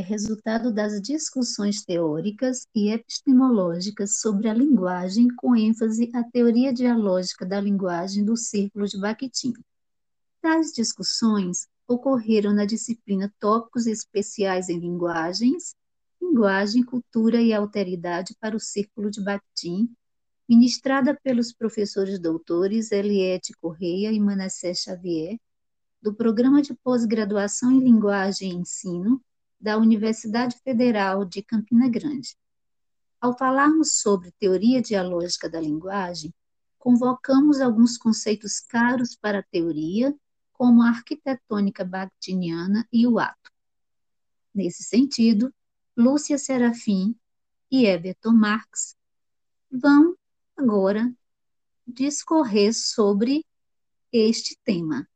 é resultado das discussões teóricas e epistemológicas sobre a linguagem, com ênfase à teoria dialógica da linguagem do Círculo de Bakhtin. Tais discussões ocorreram na disciplina Tópicos Especiais em Linguagens, Linguagem, Cultura e Alteridade para o Círculo de Bakhtin, ministrada pelos professores doutores Eliette Correia e Manassés Xavier, do Programa de Pós-Graduação em Linguagem e Ensino da Universidade Federal de Campina Grande. Ao falarmos sobre teoria dialógica da linguagem, convocamos alguns conceitos caros para a teoria, como a arquitetônica bakhtiniana e o ato. Nesse sentido, Lúcia Serafim e Everton Marx vão agora discorrer sobre este tema.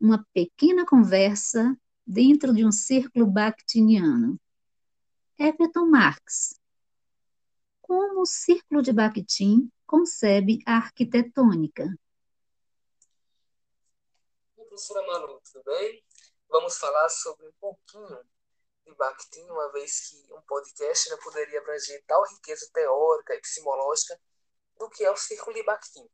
Uma pequena conversa dentro de um círculo bakhtiniano. Everton Marx. Como o círculo de Bakhtin concebe a arquitetônica? Professora Manu, tudo bem? Vamos falar sobre um pouquinho de Bakhtin, uma vez que um podcast não poderia abranger tal riqueza teórica e epistemológica do que é o círculo de Bakhtin.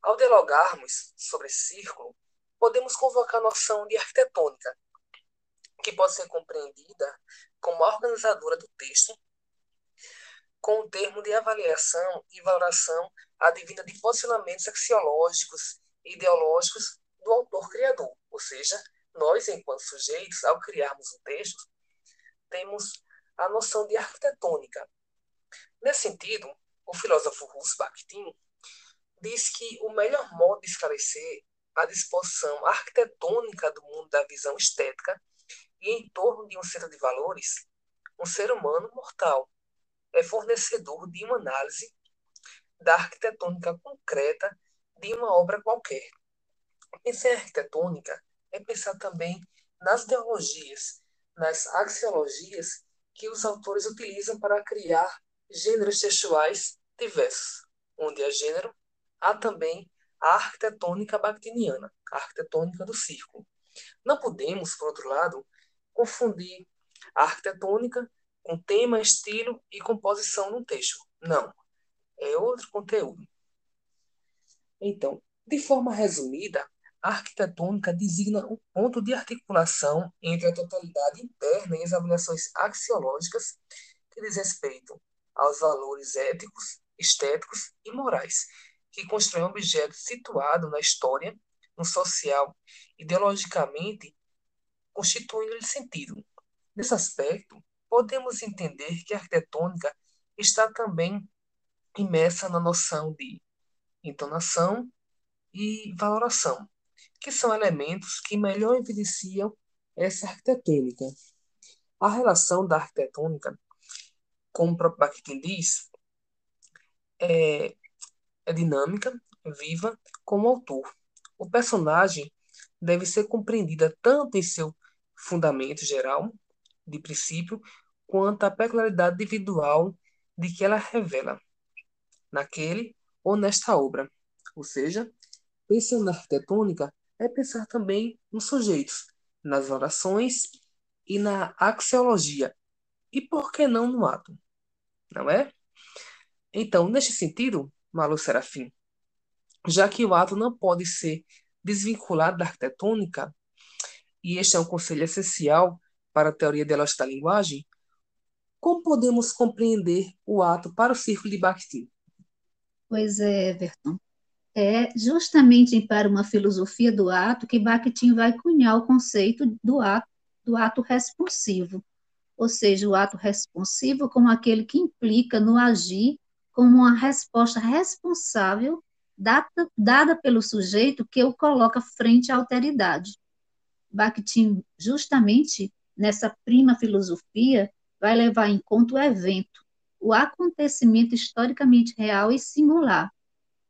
Ao dialogarmos sobre círculo, podemos convocar a noção de arquitetônica, que pode ser compreendida como a organizadora do texto, com o termo de avaliação e valoração advinda de posicionamentos axiológicos e ideológicos do autor-criador, ou seja, nós, enquanto sujeitos, ao criarmos o texto, temos a noção de arquitetônica. Nesse sentido, o filósofo russo Bakhtin diz que o melhor modo de esclarecer a disposição arquitetônica do mundo da visão estética e em torno de um centro de valores, um ser humano mortal é fornecedor de uma análise da arquitetônica concreta de uma obra qualquer. Pensar em arquitetônica é pensar também nas ideologias, nas axiologias que os autores utilizam para criar gêneros textuais diversos. Onde há gênero, há também a arquitetônica bakhtiniana, a arquitetônica do círculo. Não podemos, por outro lado, confundir a arquitetônica com tema, estilo e composição no texto. Não. É outro conteúdo. Então, de forma resumida, a arquitetônica designa um ponto de articulação entre a totalidade interna e as avaliações axiológicas que diz respeito aos valores éticos, estéticos e morais que constrói um objeto situado na história, no social, ideologicamente, constituindo-lhe sentido. Nesse aspecto, podemos entender que a arquitetônica está também imersa na noção de entonação e valoração, que são elementos que melhor evidenciam essa arquitetônica. A relação da arquitetônica, como o próprio Bakhtin diz, é é dinâmica, viva, como autor. O personagem deve ser compreendida tanto em seu fundamento geral, de princípio, quanto a peculiaridade individual de que ela revela, naquele ou nesta obra. Ou seja, pensar na arquitetônica é pensar também nos sujeitos, nas orações e na axiologia. E por que não no ato? Não é? Então, neste sentido, Malu Serafim. Já que o ato não pode ser desvinculado da arquitetônica, e este é um conselho essencial para a teoria ideológica da linguagem, como podemos compreender o ato para o círculo de Bakhtin? Pois é, Everton. É justamente para uma filosofia do ato que Bakhtin vai cunhar o conceito do ato, do ato responsivo, ou seja, o ato responsivo como aquele que implica no agir como uma resposta responsável dada, pelo sujeito que o coloca frente à alteridade. Bakhtin, justamente nessa prima filosofia, vai levar em conta o evento, o acontecimento historicamente real e singular.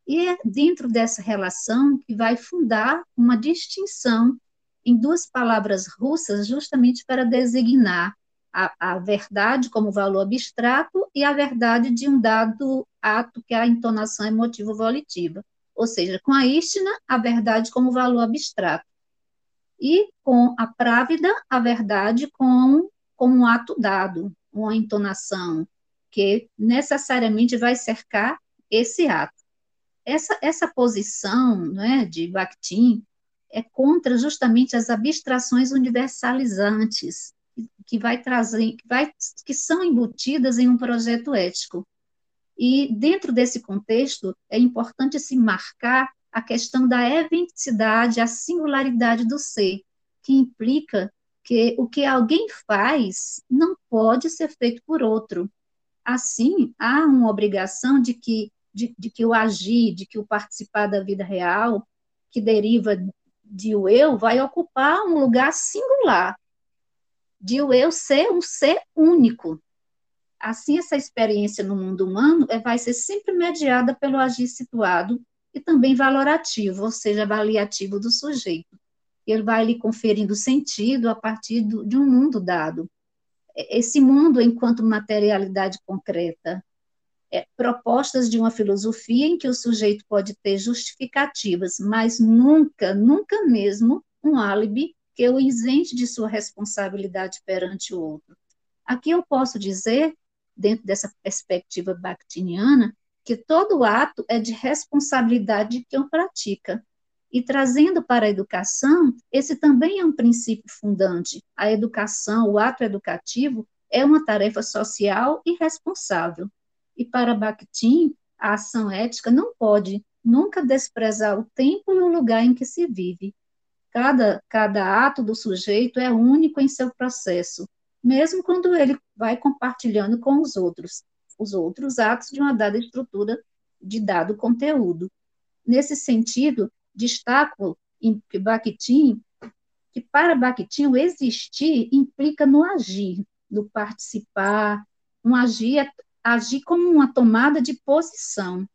E é dentro dessa relação que vai fundar uma distinção em duas palavras russas, justamente para designar a, a verdade como valor abstrato e a verdade de um dado ato, que é a entonação emotivo-volitiva. Ou seja, com a istina, a verdade como valor abstrato. e com a právida, a verdade com, com um ato dado, uma entonação, que necessariamente vai cercar esse ato. Essa, essa posição né, de Bakhtin é contra justamente as abstrações universalizantes que vai trazer, que, vai, que são embutidas em um projeto ético. E dentro desse contexto é importante se marcar a questão da eventicidade, a singularidade do ser, que implica que o que alguém faz não pode ser feito por outro. Assim, há uma obrigação de que, de, de que o agir, de que o participar da vida real, que deriva de o eu, vai ocupar um lugar singular, de o eu ser um ser único. Assim, essa experiência no mundo humano é, vai ser sempre mediada pelo agir situado e também valorativo, ou seja, avaliativo do sujeito. Ele vai lhe conferindo sentido a partir do, de um mundo dado. Esse mundo enquanto materialidade concreta, é, propostas de uma filosofia em que o sujeito pode ter justificativas, mas nunca, nunca mesmo um álibi que o isente de sua responsabilidade perante o outro. Aqui eu posso dizer, dentro dessa perspectiva bakhtiniana, que todo ato é de responsabilidade de quem o pratica. E trazendo para a educação, esse também é um princípio fundante. A educação, o ato educativo, é uma tarefa social e responsável. E para Bakhtin, a ação ética não pode nunca desprezar o tempo e o lugar em que se vive. Cada, cada ato do sujeito é único em seu processo, mesmo quando ele vai compartilhando com os outros os outros atos de uma dada estrutura de dado conteúdo. Nesse sentido, destaco em Bakhtin que para Bakhtin o existir implica no agir, no participar, um agir, agir como uma tomada de posição,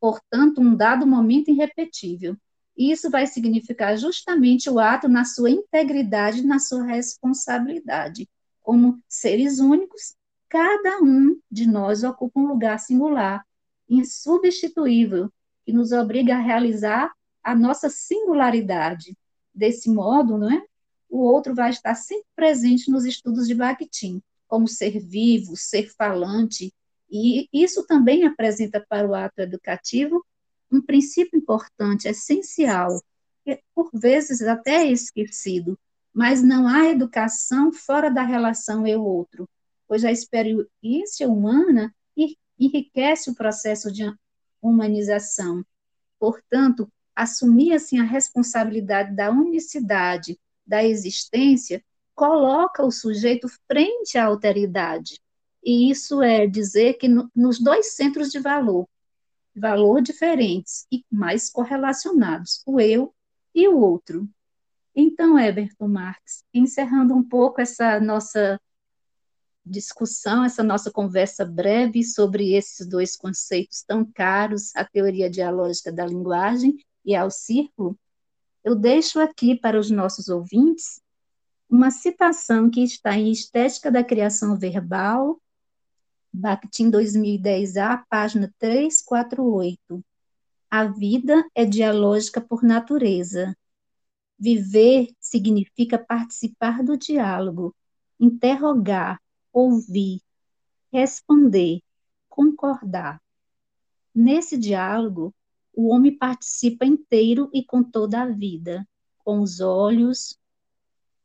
portanto, um dado momento irrepetível. Isso vai significar justamente o ato na sua integridade, na sua responsabilidade, como seres únicos cada um de nós ocupa um lugar singular, insubstituível, que nos obriga a realizar a nossa singularidade. Desse modo, não é? o outro vai estar sempre presente nos estudos de Bakhtin, como ser vivo, ser falante, e isso também apresenta para o ato educativo um princípio importante, essencial, que por vezes até é esquecido, mas não há educação fora da relação eu-outro pois a experiência humana enriquece o processo de humanização. Portanto, assumir assim a responsabilidade da unicidade da existência coloca o sujeito frente à alteridade. E isso é dizer que no, nos dois centros de valor, valor diferentes e mais correlacionados, o eu e o outro. Então, Eberton Marx, encerrando um pouco essa nossa discussão, essa nossa conversa breve sobre esses dois conceitos tão caros, a teoria dialógica da linguagem e ao círculo, eu deixo aqui para os nossos ouvintes uma citação que está em Estética da Criação Verbal, Bakhtin 2010A, página 348. A vida é dialógica por natureza. Viver significa participar do diálogo, interrogar, ouvir, responder, concordar. Nesse diálogo, o homem participa inteiro e com toda a vida, com os olhos,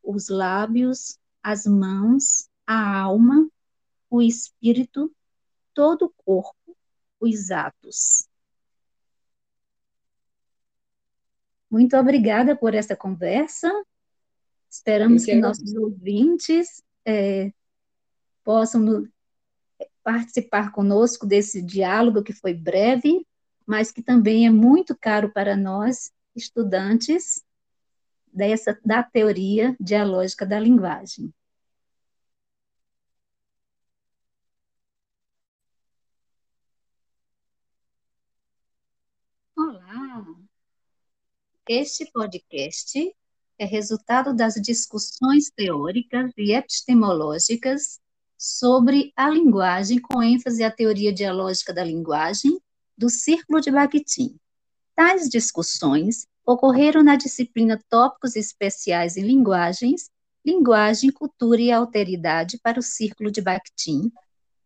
os lábios, as mãos, a alma, o espírito, todo o corpo, os atos. Muito obrigada por essa conversa. Esperamos que nossos ouvintes é, possam no, participar conosco desse diálogo que foi breve, mas que também é muito caro para nós, estudantes dessa, da teoria dialógica da linguagem. Olá! Este podcast é resultado das discussões teóricas e epistemológicas sobre a linguagem, com ênfase à teoria dialógica da linguagem, do Círculo de Bakhtin. Tais discussões ocorreram na disciplina Tópicos Especiais em Linguagens, Linguagem, Cultura e Alteridade para o Círculo de Bakhtin,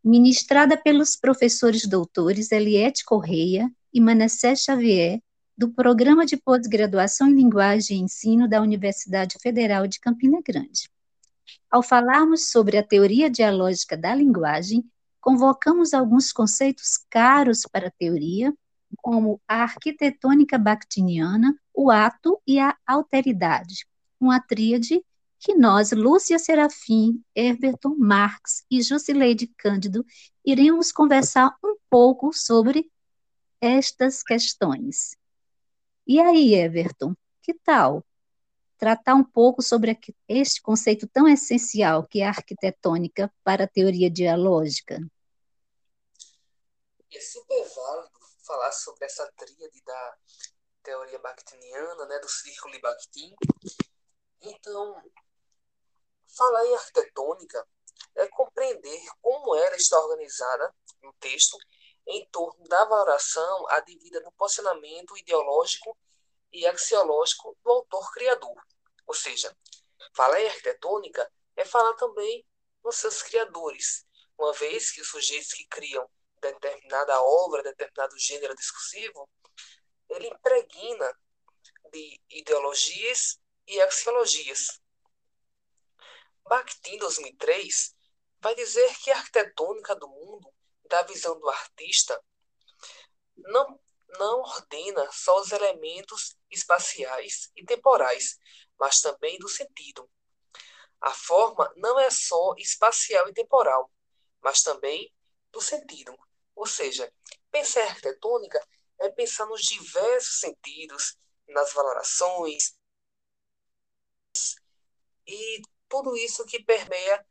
ministrada pelos professores doutores Eliette Correia e Manassés Xavier, do Programa de Pós-Graduação em Linguagem e Ensino da Universidade Federal de Campina Grande. Ao falarmos sobre a teoria dialógica da linguagem, convocamos alguns conceitos caros para a teoria, como a arquitetônica bakhtiniana, o ato e a alteridade, uma tríade que nós, Lúcia Serafim, Everton Marx e Jusileide Cândido, iremos conversar um pouco sobre estas questões. E aí, Everton, que tal tratar um pouco sobre este conceito tão essencial que é a arquitetônica para a teoria dialógica? É super válido falar sobre essa tríade da teoria bakhtiniana, né, do círculo de Bakhtin. Então, falar em arquitetônica é compreender como ela está organizada no texto em torno da valoração advida do posicionamento ideológico e axiológico do autor-criador. Ou seja, falar em arquitetônica é falar também nos seus criadores, uma vez que os sujeitos que criam determinada obra, determinado gênero discursivo, ele impregna de ideologias e axiologias. Bakhtin, 2003, vai dizer que a arquitetônica do mundo da visão do artista não, não ordena só os elementos espaciais e temporais, mas também do sentido. A forma não é só espacial e temporal, mas também do sentido. Ou seja, pensar em arquitetônica é pensar nos diversos sentidos, nas valorações e tudo isso que permeia a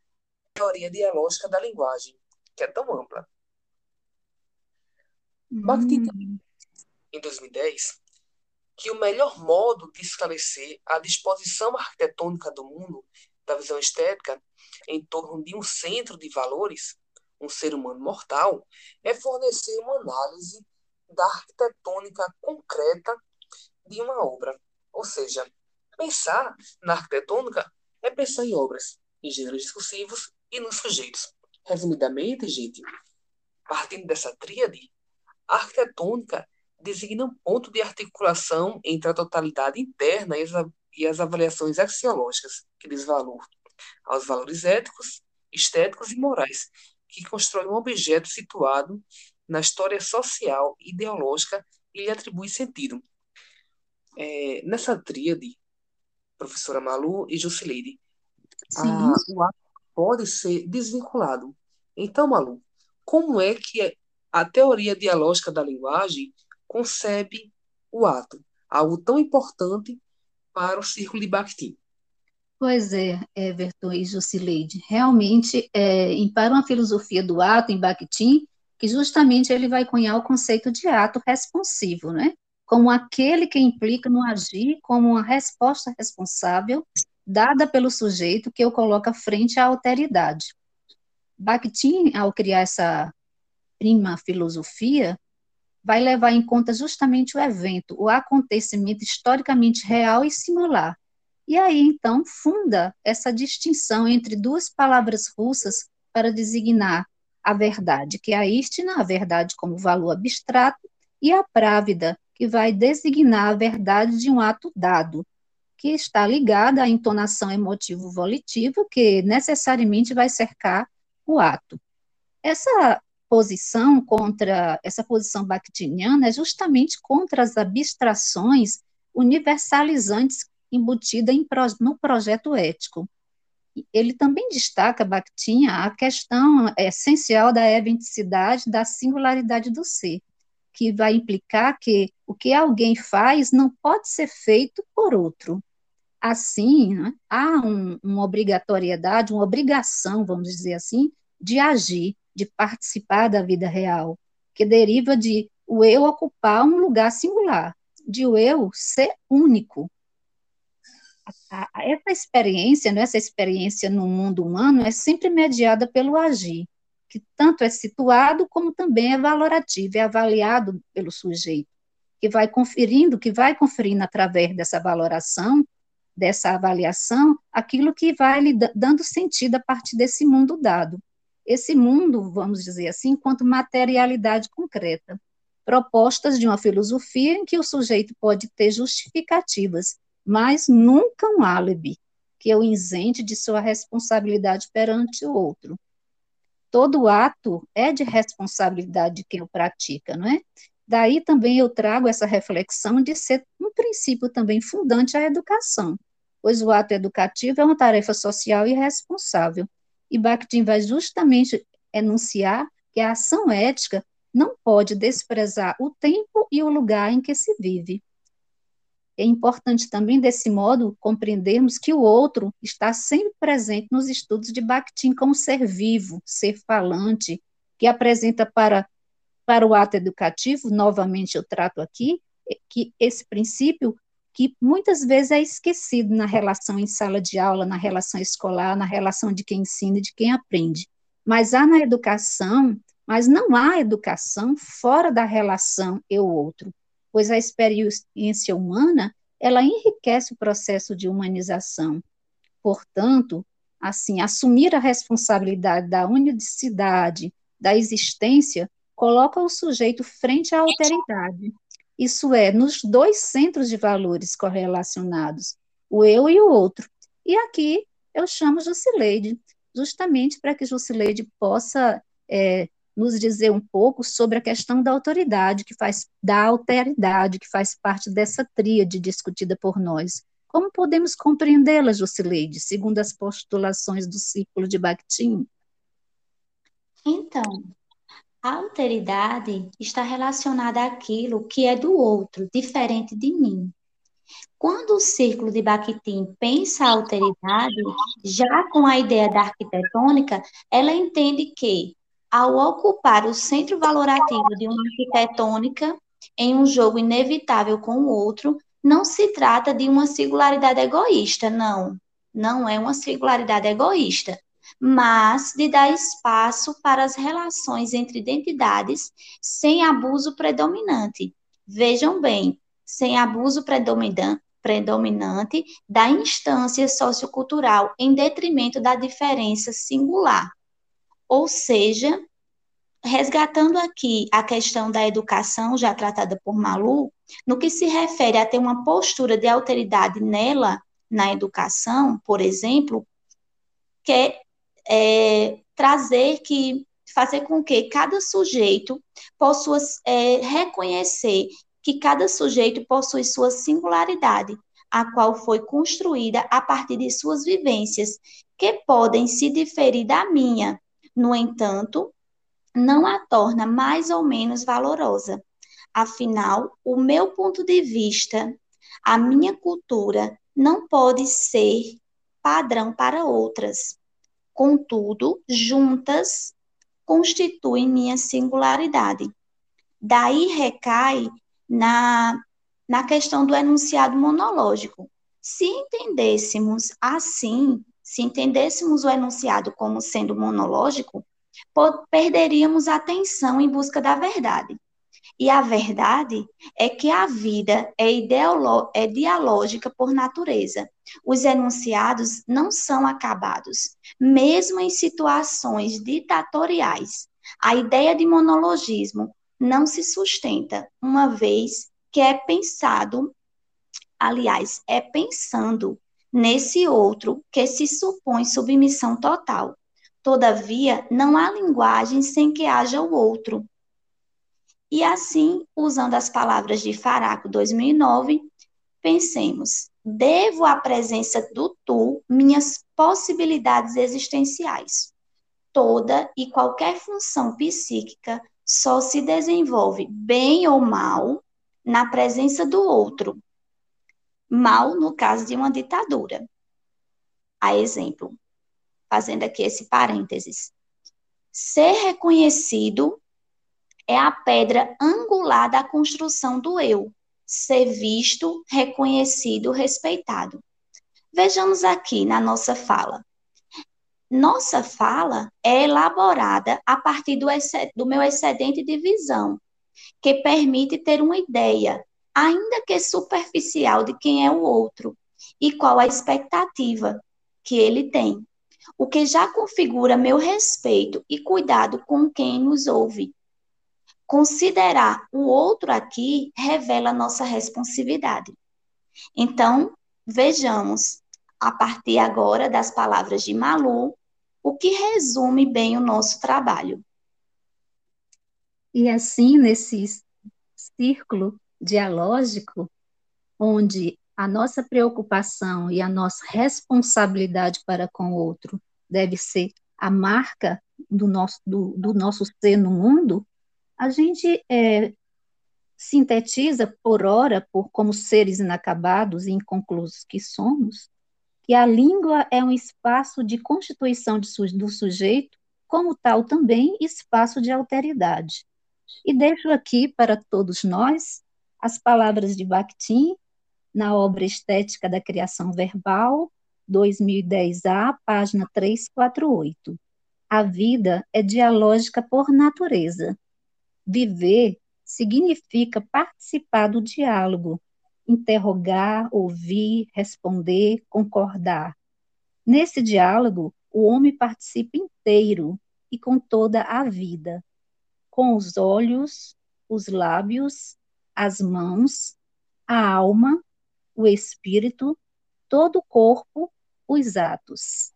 teoria dialógica da linguagem, que é tão ampla. Bakhtin, hum. em 2010, que o melhor modo de esclarecer a disposição arquitetônica do mundo, da visão estética, em torno de um centro de valores, um ser humano mortal, é fornecer uma análise da arquitetônica concreta de uma obra. Ou seja, pensar na arquitetônica é pensar em obras, em gêneros discursivos e nos sujeitos. Resumidamente, gente, partindo dessa tríade, a arquitetônica designa um ponto de articulação entre a totalidade interna e as, e as avaliações axiológicas, que diz valor aos valores éticos, estéticos e morais, que constrói um objeto situado na história social e ideológica e lhe atribui sentido. É, nessa tríade, professora Malu e Jusileide, a, o ato pode ser desvinculado. Então, Malu, como é que é a teoria dialógica da linguagem concebe o ato, algo tão importante para o círculo de Bakhtin. Pois é, Everton e Jusileide, realmente, é, para uma filosofia do ato em Bakhtin, que justamente ele vai cunhar o conceito de ato responsivo, né? como aquele que implica no agir como uma resposta responsável dada pelo sujeito que o coloca frente à alteridade. Bakhtin, ao criar essa prima filosofia, vai levar em conta justamente o evento, o acontecimento historicamente real e singular. E aí, então, funda essa distinção entre duas palavras russas para designar a verdade, que é a istina, a verdade como valor abstrato, e a právida, que vai designar a verdade de um ato dado, que está ligada à entonação emotivo-volitiva, que necessariamente vai cercar o ato. Essa posição contra essa posição bakhtiniana é justamente contra as abstrações universalizantes embutidas em, no projeto ético. Ele também destaca, Bakhtin, a questão essencial da eventicidade, da singularidade do ser, que vai implicar que o que alguém faz não pode ser feito por outro. Assim, né, há um, uma obrigatoriedade, uma obrigação, vamos dizer assim, de agir, de participar da vida real, que deriva de o eu ocupar um lugar singular, de o eu ser único. Essa experiência, né, essa experiência no mundo humano é sempre mediada pelo agir, que tanto é situado como também é valorativo, é avaliado pelo sujeito. que vai conferindo, que vai conferindo através dessa valoração, dessa avaliação, aquilo que vai lhe dando sentido a partir desse mundo dado. Esse mundo, vamos dizer assim, enquanto materialidade concreta, propostas de uma filosofia em que o sujeito pode ter justificativas, mas nunca um álibi que o isente de sua responsabilidade perante o outro. Todo ato é de responsabilidade de quem o pratica, não é? Daí também eu trago essa reflexão de ser um princípio também fundante à educação, pois o ato educativo é uma tarefa social e responsável. E Bakhtin vai justamente enunciar que a ação ética não pode desprezar o tempo e o lugar em que se vive. É importante também, desse modo, compreendermos que o outro está sempre presente nos estudos de Bakhtin como ser vivo, ser falante, que apresenta para para o ato educativo, novamente eu trato aqui, que esse princípio que muitas vezes é esquecido na relação em sala de aula, na relação escolar, na relação de quem ensina e de quem aprende. Mas há na educação, mas não há educação fora da relação eu-outro, pois a experiência humana, ela enriquece o processo de humanização. Portanto, assim, assumir a responsabilidade da unicidade, da existência, coloca o sujeito frente à alteridade, isso é, nos dois centros de valores correlacionados, o eu e o outro. E aqui eu chamo Jusileide, justamente para que Jusileide possa é, nos dizer um pouco sobre a questão da autoridade, que faz da alteridade, que faz parte dessa tríade discutida por nós. Como podemos compreendê-la, Jusileide, segundo as postulações do círculo de Bakhtin? Então, a alteridade está relacionada àquilo que é do outro, diferente de mim. Quando o círculo de Bakhtin pensa a alteridade, já com a ideia da arquitetônica, ela entende que, ao ocupar o centro valorativo de uma arquitetônica em um jogo inevitável com o outro, não se trata de uma singularidade egoísta, não. Não é uma singularidade egoísta mas de dar espaço para as relações entre identidades sem abuso predominante. Vejam bem, sem abuso predominante da instância sociocultural em detrimento da diferença singular. Ou seja, resgatando aqui a questão da educação, já tratada por Malu, no que se refere a ter uma postura de alteridade nela, na educação, por exemplo, que é trazer que fazer com que cada sujeito possa é, reconhecer que cada sujeito possui sua singularidade, a qual foi construída a partir de suas vivências, que podem se diferir da minha. No entanto, não a torna mais ou menos valorosa. Afinal, o meu ponto de vista, a minha cultura, não pode ser padrão para outras. Contudo, juntas constituem minha singularidade. Daí recai na, na questão do enunciado monológico. Se entendêssemos assim, se entendêssemos o enunciado como sendo monológico, perderíamos a atenção em busca da verdade. E a verdade é que a vida é, é dialógica por natureza. Os enunciados não são acabados, mesmo em situações ditatoriais. A ideia de monologismo não se sustenta, uma vez que é pensado, aliás, é pensando nesse outro que se supõe submissão total. Todavia, não há linguagem sem que haja o outro. E assim, usando as palavras de Faraco 2009, pensemos: devo à presença do tu minhas possibilidades existenciais. Toda e qualquer função psíquica só se desenvolve bem ou mal na presença do outro. Mal no caso de uma ditadura. A exemplo, fazendo aqui esse parênteses. Ser reconhecido é a pedra angular da construção do eu, ser visto, reconhecido, respeitado. Vejamos aqui na nossa fala. Nossa fala é elaborada a partir do, do meu excedente de visão, que permite ter uma ideia, ainda que superficial, de quem é o outro e qual a expectativa que ele tem, o que já configura meu respeito e cuidado com quem nos ouve. Considerar o outro aqui revela nossa responsividade. Então, vejamos, a partir agora das palavras de Malu, o que resume bem o nosso trabalho. E assim, nesse círculo dialógico, onde a nossa preocupação e a nossa responsabilidade para com o outro deve ser a marca do nosso, do, do nosso ser no mundo, a gente é, sintetiza por hora, por como seres inacabados e inconclusos que somos, que a língua é um espaço de constituição de, do sujeito, como tal também espaço de alteridade. E deixo aqui para todos nós as palavras de Bakhtin na obra Estética da Criação Verbal, 2010A, página 348. A vida é dialógica por natureza. Viver significa participar do diálogo, interrogar, ouvir, responder, concordar. Nesse diálogo, o homem participa inteiro e com toda a vida, com os olhos, os lábios, as mãos, a alma, o espírito, todo o corpo, os atos.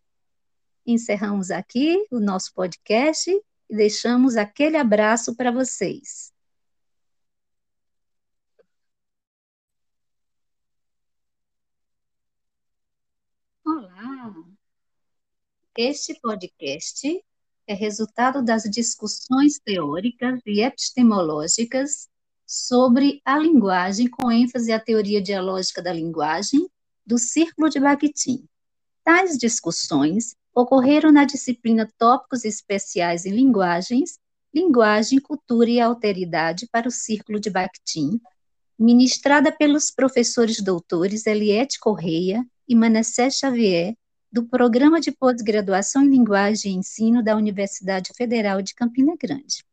Encerramos aqui o nosso podcast e deixamos aquele abraço para vocês. Olá! Este podcast é resultado das discussões teóricas e epistemológicas sobre a linguagem, com ênfase à teoria dialógica da linguagem, do Círculo de Bakhtin. Tais discussões ocorreram na disciplina Tópicos Especiais em Linguagens, Linguagem, Cultura e Alteridade para o Círculo de Bakhtin, ministrada pelos professores doutores Eliette Correia e Manassé Xavier, do Programa de Pós-Graduação em Linguagem e Ensino da Universidade Federal de Campina Grande.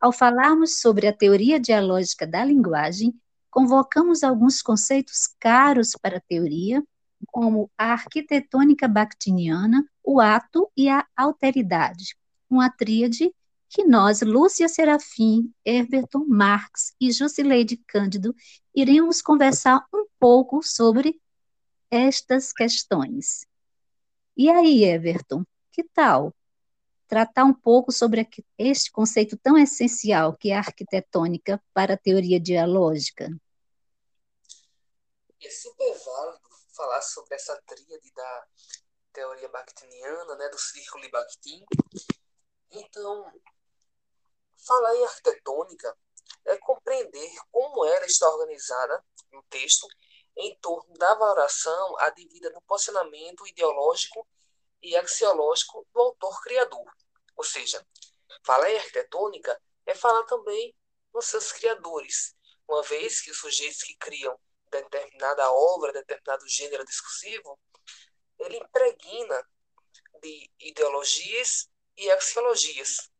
Ao falarmos sobre a teoria dialógica da linguagem, convocamos alguns conceitos caros para a teoria, como a arquitetônica bakhtiniana, o ato e a alteridade, uma tríade que nós, Lúcia Serafim, Everton Marx e Jusileide Cândido, iremos conversar um pouco sobre estas questões. E aí, Everton, que tal? tratar um pouco sobre este conceito tão essencial que é a arquitetônica para a teoria dialógica. É super válido falar sobre essa tríade da teoria bakhtiniana, né, do círculo de Bakhtin. Então, falar em arquitetônica é compreender como ela está organizada no texto em torno da valoração advida do posicionamento ideológico e axiológico do autor criador. Ou seja, falar em arquitetônica é falar também nos seus criadores, uma vez que os sujeitos que criam determinada obra, determinado gênero discursivo, ele impregna de ideologias e axiologias.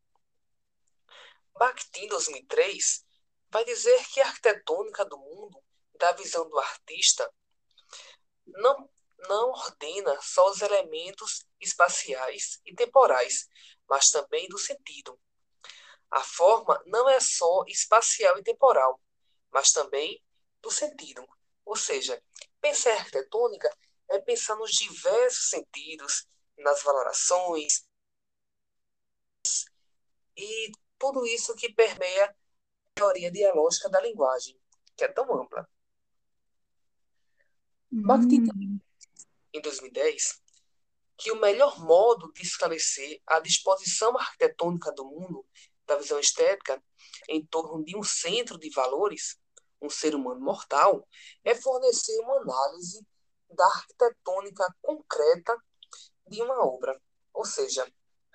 Bakhtin, 2003, vai dizer que a arquitetônica do mundo, da visão do artista, não não ordena só os elementos espaciais e temporais, mas também do sentido. A forma não é só espacial e temporal, mas também do sentido. Ou seja, pensar arquitetônica é pensar nos diversos sentidos, nas valorações e tudo isso que permeia a teoria dialógica da linguagem, que é tão ampla. Hum em 2010, que o melhor modo de esclarecer a disposição arquitetônica do mundo, da visão estética, em torno de um centro de valores, um ser humano mortal, é fornecer uma análise da arquitetônica concreta de uma obra. Ou seja,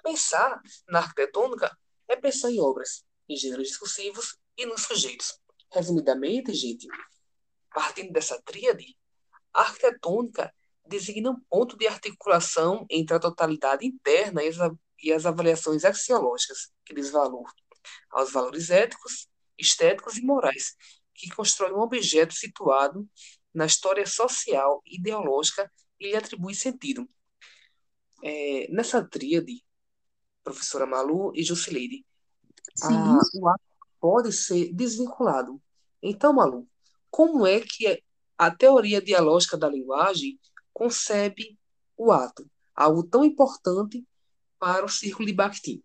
pensar na arquitetônica é pensar em obras, em gêneros discursivos e nos sujeitos. Resumidamente, gente, partindo dessa tríade, a arquitetônica designa um ponto de articulação entre a totalidade interna e as, e as avaliações axiológicas, que diz valor aos valores éticos, estéticos e morais, que constrói um objeto situado na história social e ideológica e lhe atribui sentido. É, nessa tríade, professora Malu e Jusileide, a, o ato pode ser desvinculado. Então, Malu, como é que a teoria dialógica da linguagem concebe o ato, algo tão importante para o círculo de Bakhtin?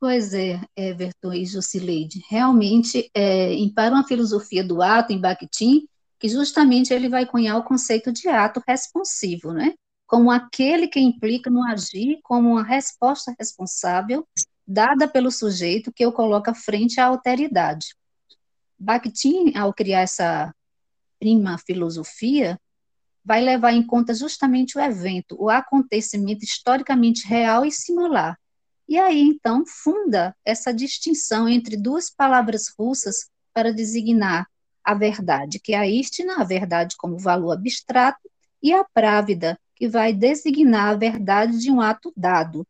Pois é, Everton e Jusileide. Realmente, é, Para uma Filosofia do Ato, em Bakhtin, que justamente ele vai cunhar o conceito de ato responsivo, né? como aquele que implica no agir como uma resposta responsável dada pelo sujeito que o coloca frente à alteridade. Bakhtin, ao criar essa prima filosofia, vai levar em conta justamente o evento, o acontecimento historicamente real e singular. E aí, então, funda essa distinção entre duas palavras russas para designar a verdade, que é a istina, a verdade como valor abstrato, e a právida, que vai designar a verdade de um ato dado,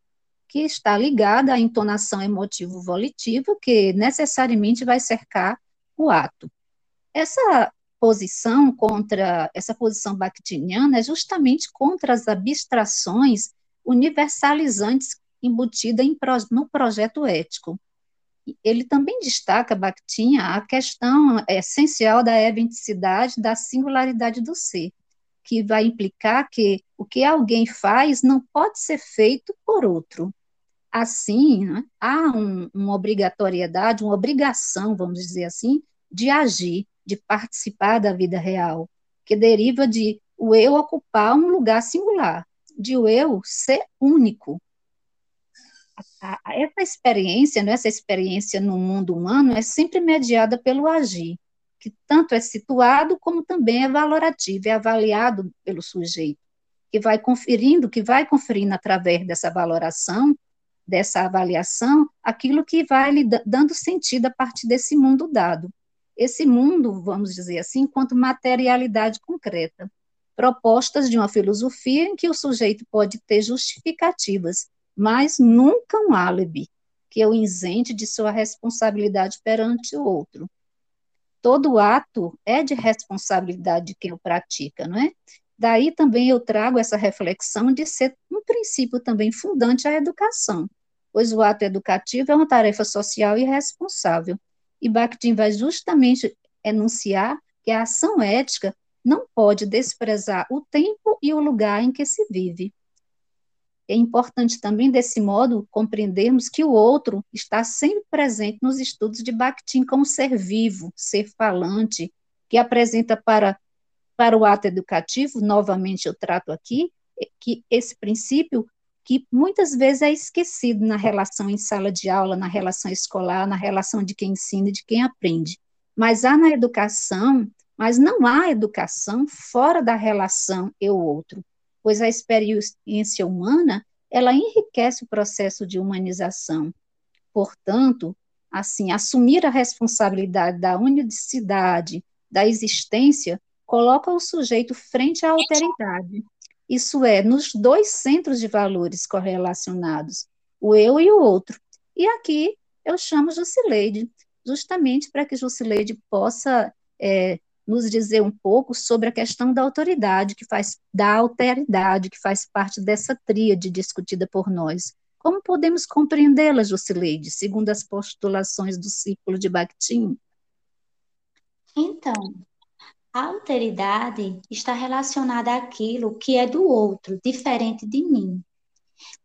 que está ligada à entonação emotivo-volitiva, que necessariamente vai cercar o ato. Essa posição contra, essa posição bakhtiniana é justamente contra as abstrações universalizantes embutidas em, no projeto ético. Ele também destaca, Bakhtin, a questão essencial da eventicidade, da singularidade do ser, que vai implicar que o que alguém faz não pode ser feito por outro. Assim, né, há um, uma obrigatoriedade, uma obrigação, vamos dizer assim, de agir, de participar da vida real, que deriva de o eu ocupar um lugar singular, de o eu ser único. Essa experiência, né, essa experiência no mundo humano é sempre mediada pelo agir, que tanto é situado como também é valorativo, é avaliado pelo sujeito, que vai conferindo, que vai conferindo através dessa valoração, dessa avaliação, aquilo que vai lhe dando sentido a partir desse mundo dado. Esse mundo, vamos dizer assim, enquanto materialidade concreta, propostas de uma filosofia em que o sujeito pode ter justificativas, mas nunca um álibi, que o isente de sua responsabilidade perante o outro todo ato é de responsabilidade de quem o pratica, não é? Daí também eu trago essa reflexão de ser um princípio também fundante à educação, pois o ato educativo é uma tarefa social e responsável. E Bakhtin vai justamente enunciar que a ação ética não pode desprezar o tempo e o lugar em que se vive. É importante também, desse modo, compreendermos que o outro está sempre presente nos estudos de Bakhtin como ser vivo, ser falante, que apresenta para, para o ato educativo, novamente eu trato aqui, é que esse princípio que muitas vezes é esquecido na relação em sala de aula, na relação escolar, na relação de quem ensina e de quem aprende. Mas há na educação, mas não há educação fora da relação eu-outro pois a experiência humana, ela enriquece o processo de humanização. Portanto, assim, assumir a responsabilidade da unicidade da existência coloca o sujeito frente à alteridade. Isso é, nos dois centros de valores correlacionados, o eu e o outro. E aqui eu chamo Jusileide, justamente para que Jusileide possa é, nos dizer um pouco sobre a questão da autoridade, que faz da alteridade, que faz parte dessa tríade discutida por nós. Como podemos compreendê-la, Jusileide, segundo as postulações do círculo de Bakhtin? Então, a alteridade está relacionada àquilo que é do outro, diferente de mim.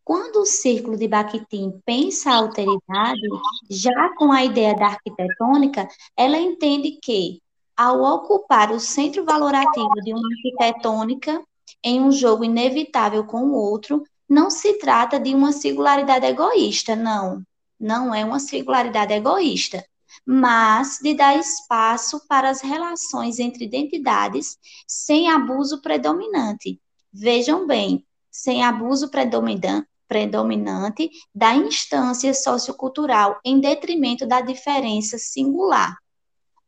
Quando o círculo de Bakhtin pensa a alteridade, já com a ideia da arquitetônica, ela entende que ao ocupar o centro valorativo de uma arquitetônica em um jogo inevitável com o outro, não se trata de uma singularidade egoísta, não. Não é uma singularidade egoísta, mas de dar espaço para as relações entre identidades sem abuso predominante. Vejam bem, sem abuso predominante da instância sociocultural em detrimento da diferença singular.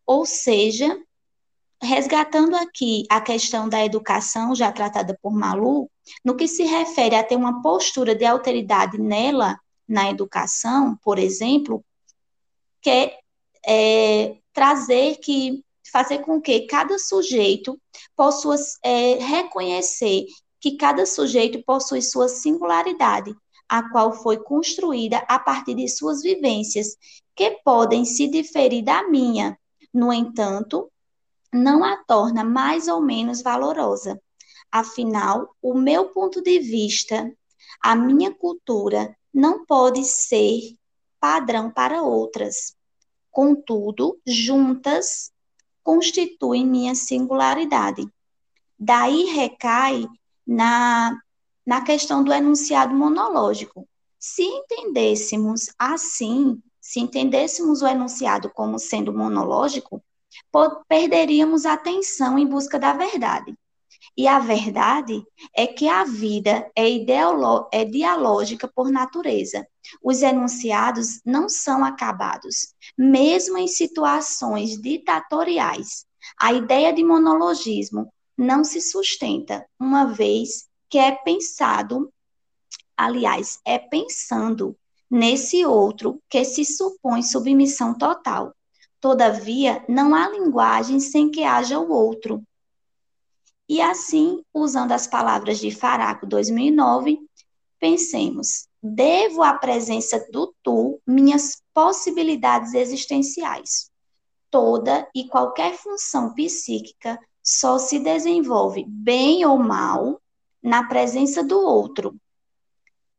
Ou seja, resgatando aqui a questão da educação, já tratada por Malu, no que se refere a ter uma postura de alteridade nela, na educação, por exemplo, quer é, trazer que fazer com que cada sujeito possa é, reconhecer que cada sujeito possui sua singularidade, a qual foi construída a partir de suas vivências, que podem se diferir da minha. No entanto, não a torna mais ou menos valorosa. Afinal, o meu ponto de vista, a minha cultura, não pode ser padrão para outras. Contudo, juntas constituem minha singularidade. Daí recai na, na questão do enunciado monológico. Se entendêssemos assim, se entendêssemos o enunciado como sendo monológico, perderíamos a atenção em busca da verdade. E a verdade é que a vida é, é dialógica por natureza. Os enunciados não são acabados, mesmo em situações ditatoriais. A ideia de monologismo não se sustenta, uma vez que é pensado, aliás, é pensando nesse outro que se supõe submissão total. Todavia, não há linguagem sem que haja o outro. E assim, usando as palavras de Faraco 2009, pensemos: devo à presença do tu minhas possibilidades existenciais. Toda e qualquer função psíquica só se desenvolve bem ou mal na presença do outro.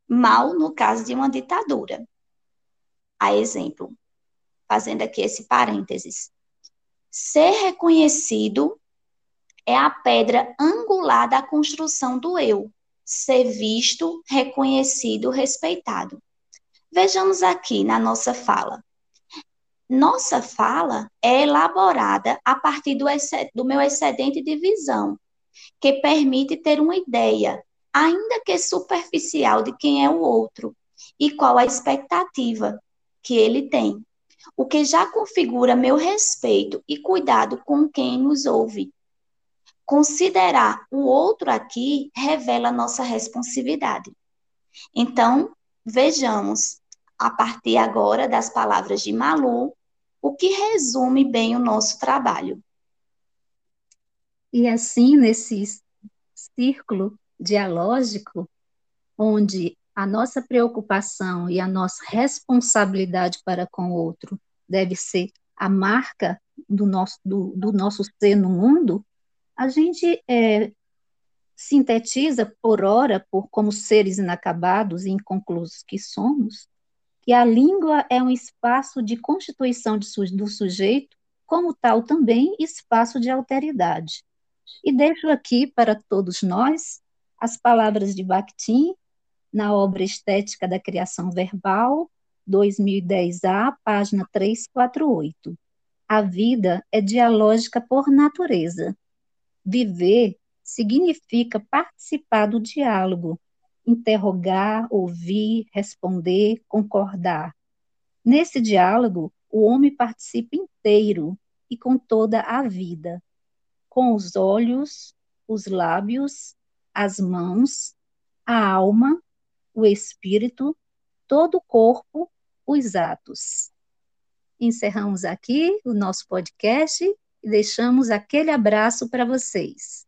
Mal no caso de uma ditadura. A exemplo, fazendo aqui esse parênteses. Ser reconhecido é a pedra angular da construção do eu, ser visto, reconhecido, respeitado. Vejamos aqui na nossa fala. Nossa fala é elaborada a partir do, do meu excedente de visão, que permite ter uma ideia, ainda que superficial, de quem é o outro e qual a expectativa que ele tem o que já configura meu respeito e cuidado com quem nos ouve. Considerar o outro aqui revela nossa responsividade. Então, vejamos, a partir agora das palavras de Malu, o que resume bem o nosso trabalho. E assim, nesse círculo dialógico, onde a nossa preocupação e a nossa responsabilidade para com o outro deve ser a marca do nosso, do, do nosso ser no mundo, a gente é, sintetiza por hora, por como seres inacabados e inconclusos que somos, que a língua é um espaço de constituição de, do sujeito, como tal também espaço de alteridade. E deixo aqui para todos nós as palavras de Bakhtin na obra Estética da Criação Verbal, 2010A, página 348. A vida é dialógica por natureza. Viver significa participar do diálogo, interrogar, ouvir, responder, concordar. Nesse diálogo, o homem participa inteiro e com toda a vida, com os olhos, os lábios, as mãos, a alma o espírito, todo o corpo, os atos. Encerramos aqui o nosso podcast e deixamos aquele abraço para vocês.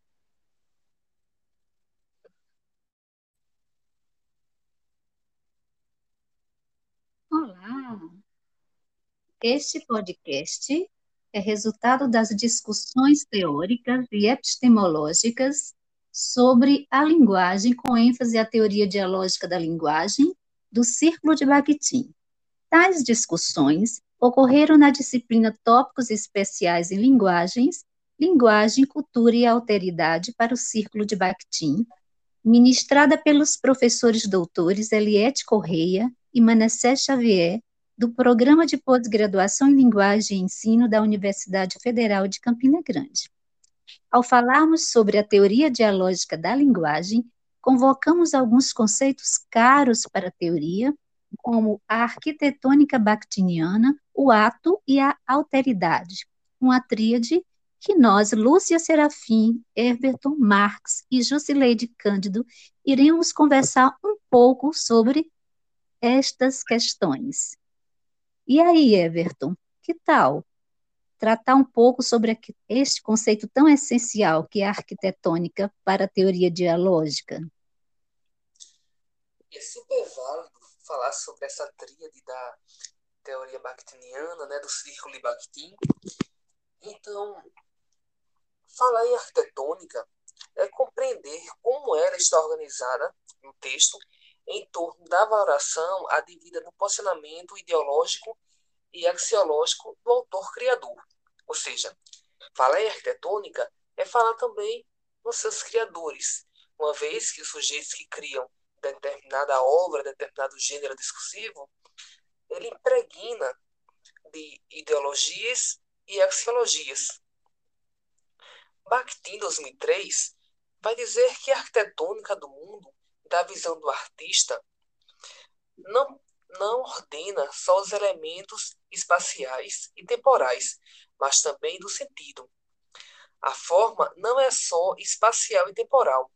Olá! Este podcast é resultado das discussões teóricas e epistemológicas sobre a linguagem, com ênfase à teoria dialógica da linguagem, do Círculo de Bakhtin. Tais discussões ocorreram na disciplina Tópicos Especiais em Linguagens, Linguagem, Cultura e Alteridade para o Círculo de Bakhtin, ministrada pelos professores doutores Eliette Correia e Manassé Xavier, do Programa de Pós-Graduação em Linguagem e Ensino da Universidade Federal de Campina Grande. Ao falarmos sobre a teoria dialógica da linguagem, convocamos alguns conceitos caros para a teoria, como a arquitetônica bakhtiniana, o ato e a alteridade, uma tríade que nós, Lúcia Serafim, Everton Marx e Jusileide Cândido, iremos conversar um pouco sobre estas questões. E aí, Everton, que tal? Tratar um pouco sobre este conceito tão essencial que é a arquitetônica para a teoria dialógica? É super válido falar sobre essa tríade da teoria bakhtiniana, né, do círculo de Bakhtin. Então, falar em arquitetônica é compreender como ela está organizada no texto em torno da valoração advida do posicionamento ideológico e axiológico do autor-criador. Ou seja, falar em arquitetônica é falar também nos seus criadores, uma vez que os sujeitos que criam determinada obra, determinado gênero discursivo, ele impregna de ideologias e axiologias. Bakhtin, 2003, vai dizer que a arquitetônica do mundo, da visão do artista, não, não ordena só os elementos espaciais e temporais, mas também do sentido. A forma não é só espacial e temporal,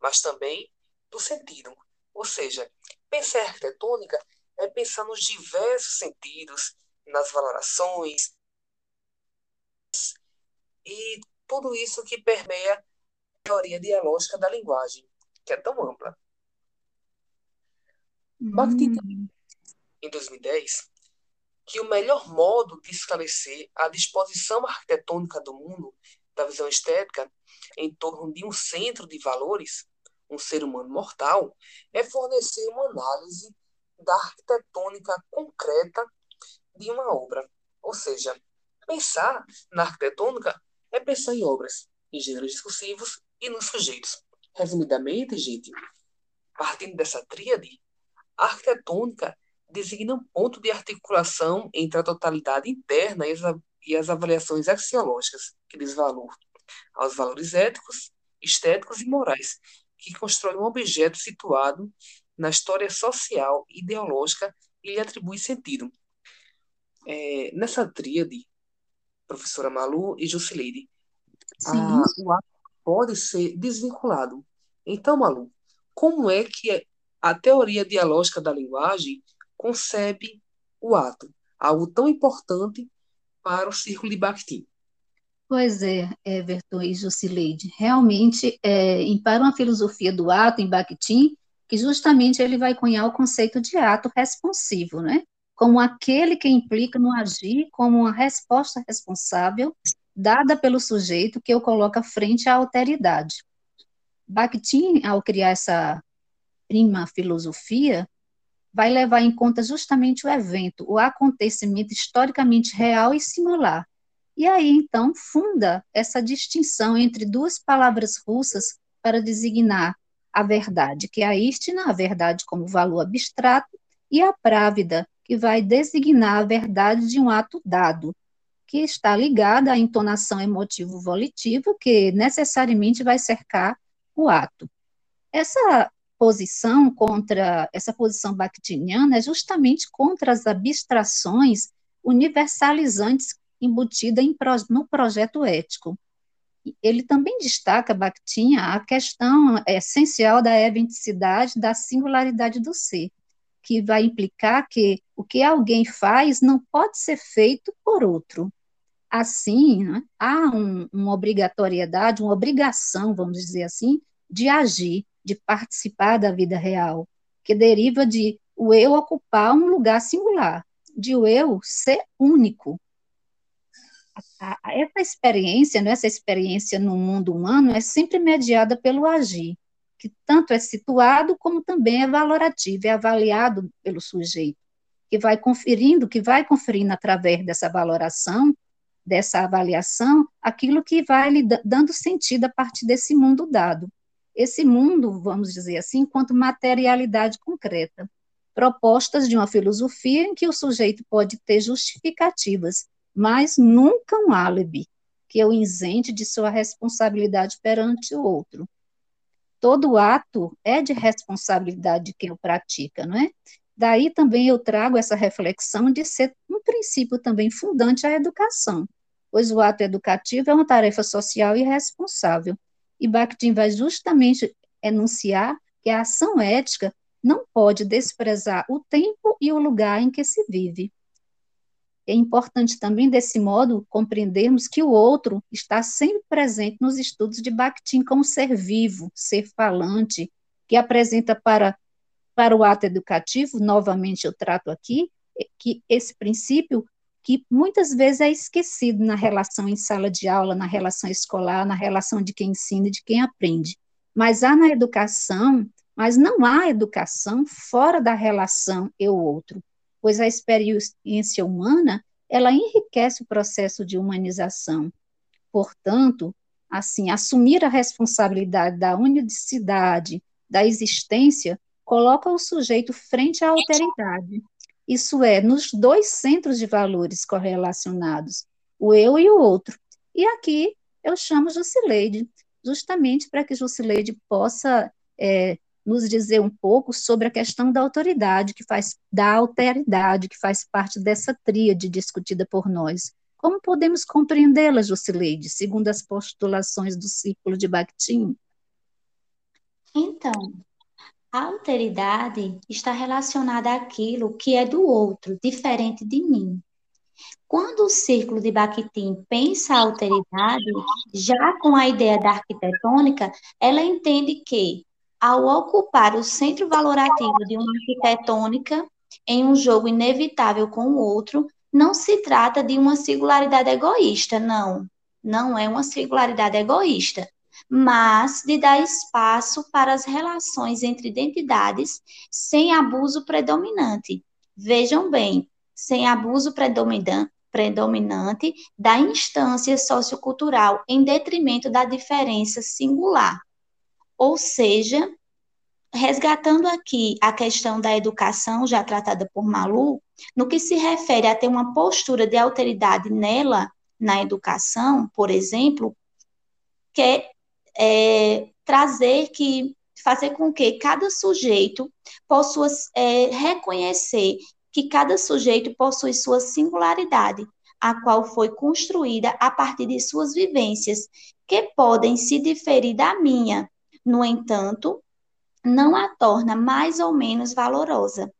mas também do sentido. Ou seja, pensar em arquitetônica é pensar nos diversos sentidos, nas valorações e tudo isso que permeia a teoria dialógica da linguagem, que é tão ampla. Hum. Em 2010, que o melhor modo de esclarecer a disposição arquitetônica do mundo, da visão estética, em torno de um centro de valores, um ser humano mortal, é fornecer uma análise da arquitetônica concreta de uma obra. Ou seja, pensar na arquitetônica é pensar em obras, em gêneros discursivos e nos sujeitos. Resumidamente, gente, partindo dessa tríade, a arquitetônica designa um ponto de articulação entre a totalidade interna e as, e as avaliações axiológicas, que diz valor aos valores éticos, estéticos e morais, que constrói um objeto situado na história social e ideológica e lhe atribui sentido. É, nessa tríade, professora Malu e Jusileide, a, o ato pode ser desvinculado. Então, Malu, como é que a teoria dialógica da linguagem concebe o ato, algo tão importante para o círculo de Bakhtin? Pois é, Everton e Jusileide. Realmente, é, Para uma Filosofia do Ato, em Bakhtin, que justamente ele vai cunhar o conceito de ato responsivo, né? como aquele que implica no agir como uma resposta responsável dada pelo sujeito que o coloca frente à alteridade. Bakhtin, ao criar essa prima filosofia, vai levar em conta justamente o evento, o acontecimento historicamente real e singular, e aí, então, funda essa distinção entre duas palavras russas para designar a verdade, que é a istina, a verdade como valor abstrato, e a právida, que vai designar a verdade de um ato dado, que está ligada à entonação emotivo-volitiva, que necessariamente vai cercar o ato. Essa posição contra, essa posição bakhtiniana é justamente contra as abstrações universalizantes embutida em, no projeto ético. Ele também destaca, Bakhtin, a questão essencial da eventicidade, da singularidade do ser, que vai implicar que o que alguém faz não pode ser feito por outro. Assim, né, há um, uma obrigatoriedade, uma obrigação, vamos dizer assim, de agir, de participar da vida real, que deriva de o eu ocupar um lugar singular, de o eu ser único, essa experiência, né, essa experiência no mundo humano é sempre mediada pelo agir, que tanto é situado como também é valorativo, é avaliado pelo sujeito, que vai conferindo, que vai conferindo através dessa valoração, dessa avaliação, aquilo que vai lhe dando sentido a partir desse mundo dado. Esse mundo, vamos dizer assim, enquanto materialidade concreta, propostas de uma filosofia em que o sujeito pode ter justificativas mas nunca um álibi que o isente de sua responsabilidade perante o outro. Todo ato é de responsabilidade de quem o pratica, não é? Daí também eu trago essa reflexão de ser um princípio também fundante à educação, pois o ato educativo é uma tarefa social e responsável. E Bakhtin vai justamente enunciar que a ação ética não pode desprezar o tempo e o lugar em que se vive, é importante também, desse modo, compreendermos que o outro está sempre presente nos estudos de Bakhtin como ser vivo, ser falante, que apresenta para, para o ato educativo, novamente eu trato aqui, que esse princípio que muitas vezes é esquecido na relação em sala de aula, na relação escolar, na relação de quem ensina e de quem aprende. Mas há na educação, mas não há educação fora da relação eu-outro pois a experiência humana, ela enriquece o processo de humanização. Portanto, assim, assumir a responsabilidade da unicidade da existência coloca o sujeito frente à alteridade. Isso é, nos dois centros de valores correlacionados, o eu e o outro. E aqui eu chamo Jusileide, justamente para que Jusileide possa é, nos dizer um pouco sobre a questão da autoridade, que faz da alteridade, que faz parte dessa tríade discutida por nós. Como podemos compreendê-la, Jusileide, segundo as postulações do círculo de Bakhtin? Então, a alteridade está relacionada àquilo que é do outro, diferente de mim. Quando o círculo de Bakhtin pensa a alteridade, já com a ideia da arquitetônica, ela entende que ao ocupar o centro valorativo de uma arquitetônica em um jogo inevitável com o outro, não se trata de uma singularidade egoísta, não. Não é uma singularidade egoísta, mas de dar espaço para as relações entre identidades sem abuso predominante. Vejam bem, sem abuso predominante da instância sociocultural em detrimento da diferença singular. Ou seja, resgatando aqui a questão da educação, já tratada por Malu, no que se refere a ter uma postura de alteridade nela, na educação, por exemplo, quer é, trazer que, fazer com que cada sujeito possa é, reconhecer que cada sujeito possui sua singularidade, a qual foi construída a partir de suas vivências, que podem se diferir da minha, no entanto, não a torna mais ou menos valorosa.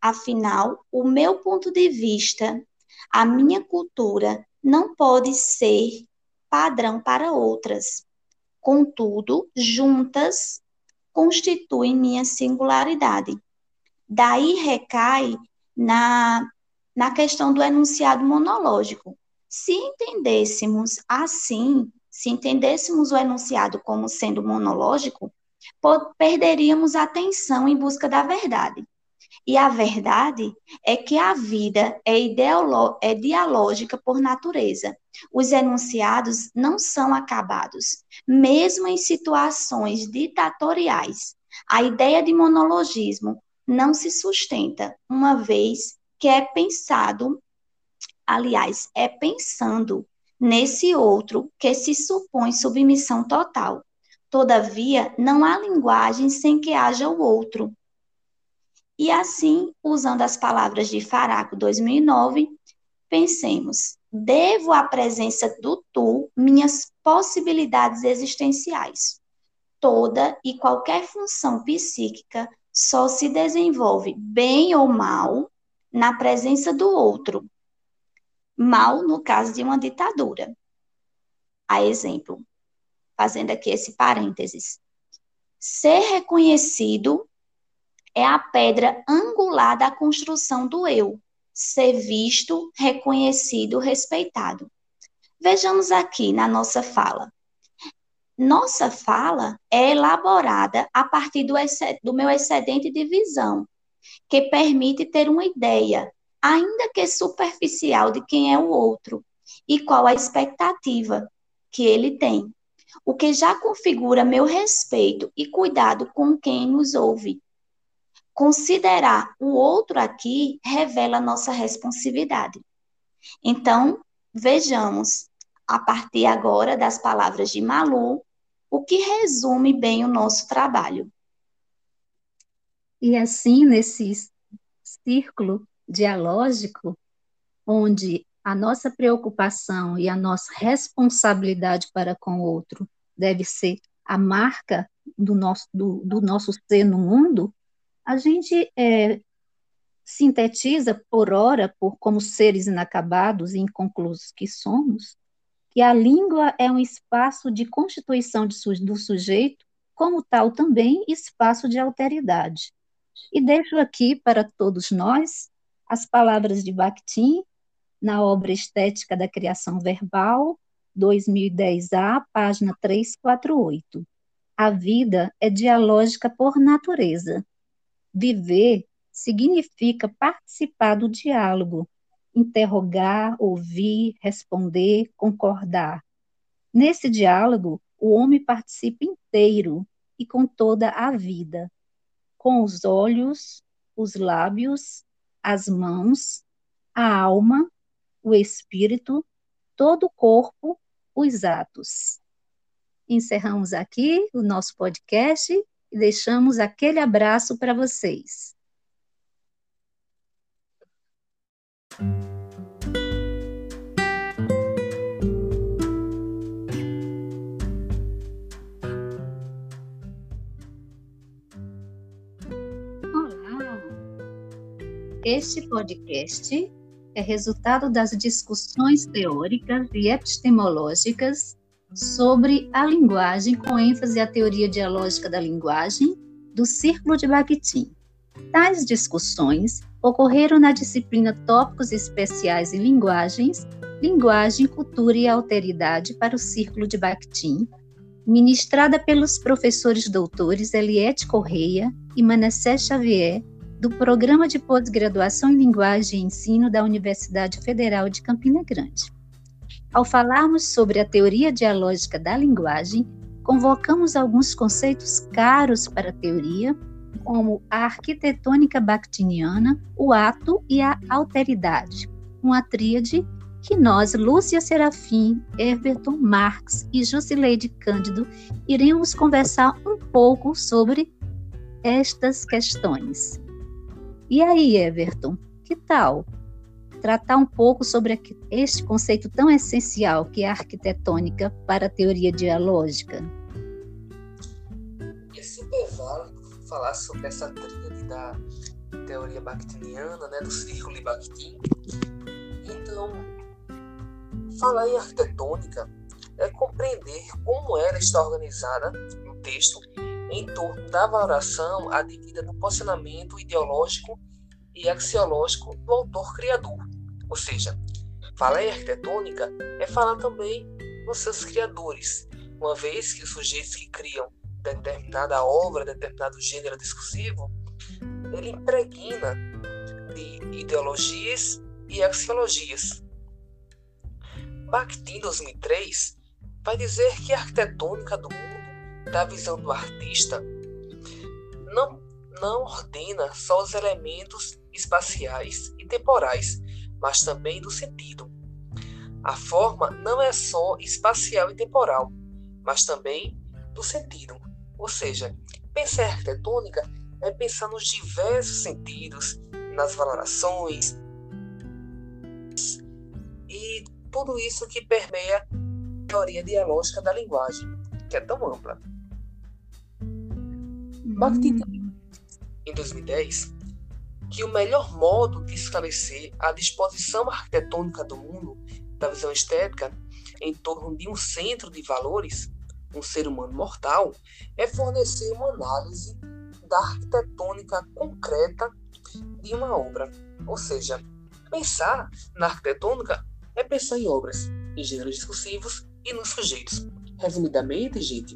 Afinal, o meu ponto de vista, a minha cultura, não pode ser padrão para outras. Contudo, juntas constituem minha singularidade. Daí recai na, na questão do enunciado monológico. Se entendêssemos assim se entendêssemos o enunciado como sendo monológico, perderíamos a atenção em busca da verdade. E a verdade é que a vida é, é dialógica por natureza. Os enunciados não são acabados, mesmo em situações ditatoriais. A ideia de monologismo não se sustenta, uma vez que é pensado, aliás, é pensando nesse outro que se supõe submissão total. Todavia, não há linguagem sem que haja o outro. E assim, usando as palavras de Faraco 2009, pensemos: devo à presença do tu minhas possibilidades existenciais. Toda e qualquer função psíquica só se desenvolve bem ou mal na presença do outro, mal no caso de uma ditadura. A exemplo, fazendo aqui esse parênteses. Ser reconhecido é a pedra angular da construção do eu. Ser visto, reconhecido, respeitado. Vejamos aqui na nossa fala. Nossa fala é elaborada a partir do, do meu excedente de visão, que permite ter uma ideia, ainda que superficial, de quem é o outro e qual a expectativa que ele tem, o que já configura meu respeito e cuidado com quem nos ouve. Considerar o outro aqui revela nossa responsividade. Então, vejamos, a partir agora das palavras de Malu, o que resume bem o nosso trabalho. E assim, nesse círculo dialógico, onde a nossa preocupação e a nossa responsabilidade para com o outro deve ser a marca do nosso, do, do nosso ser no mundo, a gente é, sintetiza, por ora, por como seres inacabados e inconclusos que somos, que a língua é um espaço de constituição de, do sujeito, como tal também espaço de alteridade. E deixo aqui para todos nós as palavras de Bakhtin na obra Estética da Criação Verbal, 2010A, página 348. A vida é dialógica por natureza. Viver significa participar do diálogo, interrogar, ouvir, responder, concordar. Nesse diálogo, o homem participa inteiro e com toda a vida, com os olhos, os lábios, as mãos, a alma, o espírito, todo o corpo, os atos. Encerramos aqui o nosso podcast e deixamos aquele abraço para vocês. Este podcast é resultado das discussões teóricas e epistemológicas sobre a linguagem, com ênfase à teoria dialógica da linguagem, do Círculo de Bakhtin. Tais discussões ocorreram na disciplina Tópicos Especiais em Linguagens, Linguagem, Cultura e Alteridade para o Círculo de Bakhtin, ministrada pelos professores doutores Eliette Correia e Manassés Xavier, do Programa de Pós-Graduação em Linguagem e Ensino da Universidade Federal de Campina Grande. Ao falarmos sobre a teoria dialógica da linguagem, convocamos alguns conceitos caros para a teoria, como a arquitetônica bakhtiniana, o ato e a alteridade, uma tríade que nós, Lúcia Serafim, Everton Marx e Jusileide Cândido, iremos conversar um pouco sobre estas questões. E aí, Everton, que tal tratar um pouco sobre este conceito tão essencial que é a arquitetônica para a teoria dialógica? É super válido falar sobre essa tríade da teoria bakhtiniana, né, do círculo de Bakhtin. Então, falar em arquitetônica é compreender como ela está organizada no texto em torno da valoração adquirida no posicionamento ideológico e axiológico do autor criador. Ou seja, falar em arquitetônica é falar também nos seus criadores, uma vez que os sujeitos que criam determinada obra, determinado gênero discursivo, ele impregna de ideologias e axiologias. Bakhtin, 2003, vai dizer que a arquitetônica do mundo da visão do artista não, não ordena só os elementos espaciais e temporais, mas também do sentido. A forma não é só espacial e temporal, mas também do sentido. Ou seja, pensar em arquitetônica é pensar nos diversos sentidos, nas valorações e tudo isso que permeia a teoria dialógica da linguagem, que é tão ampla. Bakhtin em 2010 que o melhor modo de esclarecer a disposição arquitetônica do mundo da visão estética em torno de um centro de valores, um ser humano mortal, é fornecer uma análise da arquitetônica concreta de uma obra. Ou seja, pensar na arquitetônica é pensar em obras, em gêneros discursivos e nos sujeitos. Resumidamente, gente,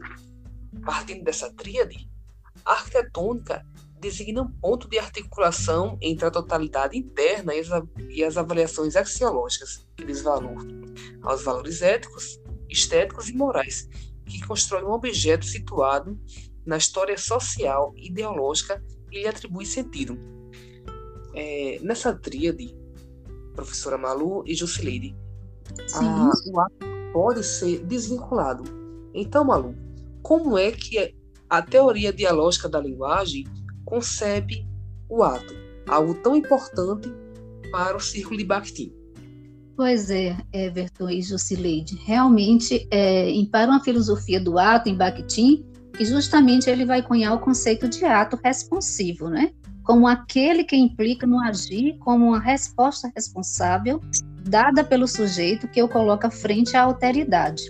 partindo dessa tríade, arquitetônica designa um ponto de articulação entre a totalidade interna e as, e as avaliações axiológicas que diz valor aos valores éticos, estéticos e morais que constroem um objeto situado na história social e ideológica e lhe atribui sentido. É, nessa tríade, professora Malu e Jusileide, a, o ato pode ser desvinculado. Então, Malu, como é que é a teoria dialógica da linguagem concebe o ato, algo tão importante para o círculo de Bakhtin. Pois é, Everton e Jusileide. Realmente, é, Para uma Filosofia do Ato, em Bakhtin, que justamente ele vai cunhar o conceito de ato responsivo, né? como aquele que implica no agir como uma resposta responsável dada pelo sujeito que o coloca frente à alteridade.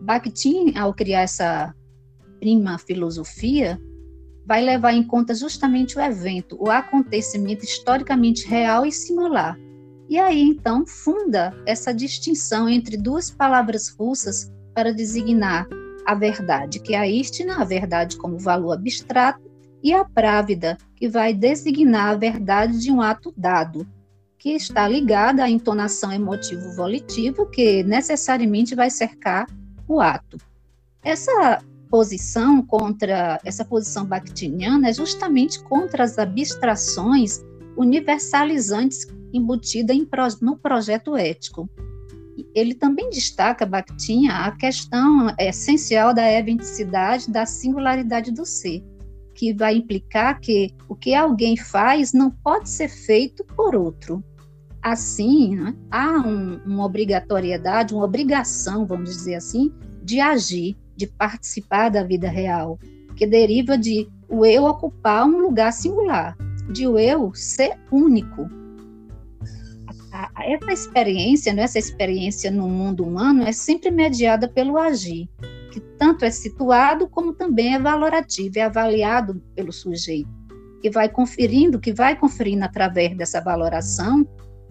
Bakhtin, ao criar essa prima filosofia, vai levar em conta justamente o evento, o acontecimento historicamente real e singular. E aí, então, funda essa distinção entre duas palavras russas para designar a verdade, que é a istina, a verdade como valor abstrato, e a právida, que vai designar a verdade de um ato dado, que está ligada à entonação emotivo-volitiva, que necessariamente vai cercar o ato. Essa posição contra essa posição bakhtiniana é justamente contra as abstrações universalizantes embutidas no projeto ético. Ele também destaca Bakhtin a questão essencial da eventicidade, da singularidade do ser que vai implicar que o que alguém faz não pode ser feito por outro. Assim, né, há um, uma obrigatoriedade, uma obrigação, vamos dizer assim, de agir, de participar da vida real, que deriva de o eu ocupar um lugar singular, de o eu ser único. Essa experiência, né, essa experiência no mundo humano é sempre mediada pelo agir que tanto é situado como também é valorativo, é avaliado pelo sujeito, que vai conferindo, que vai conferindo através dessa valoração,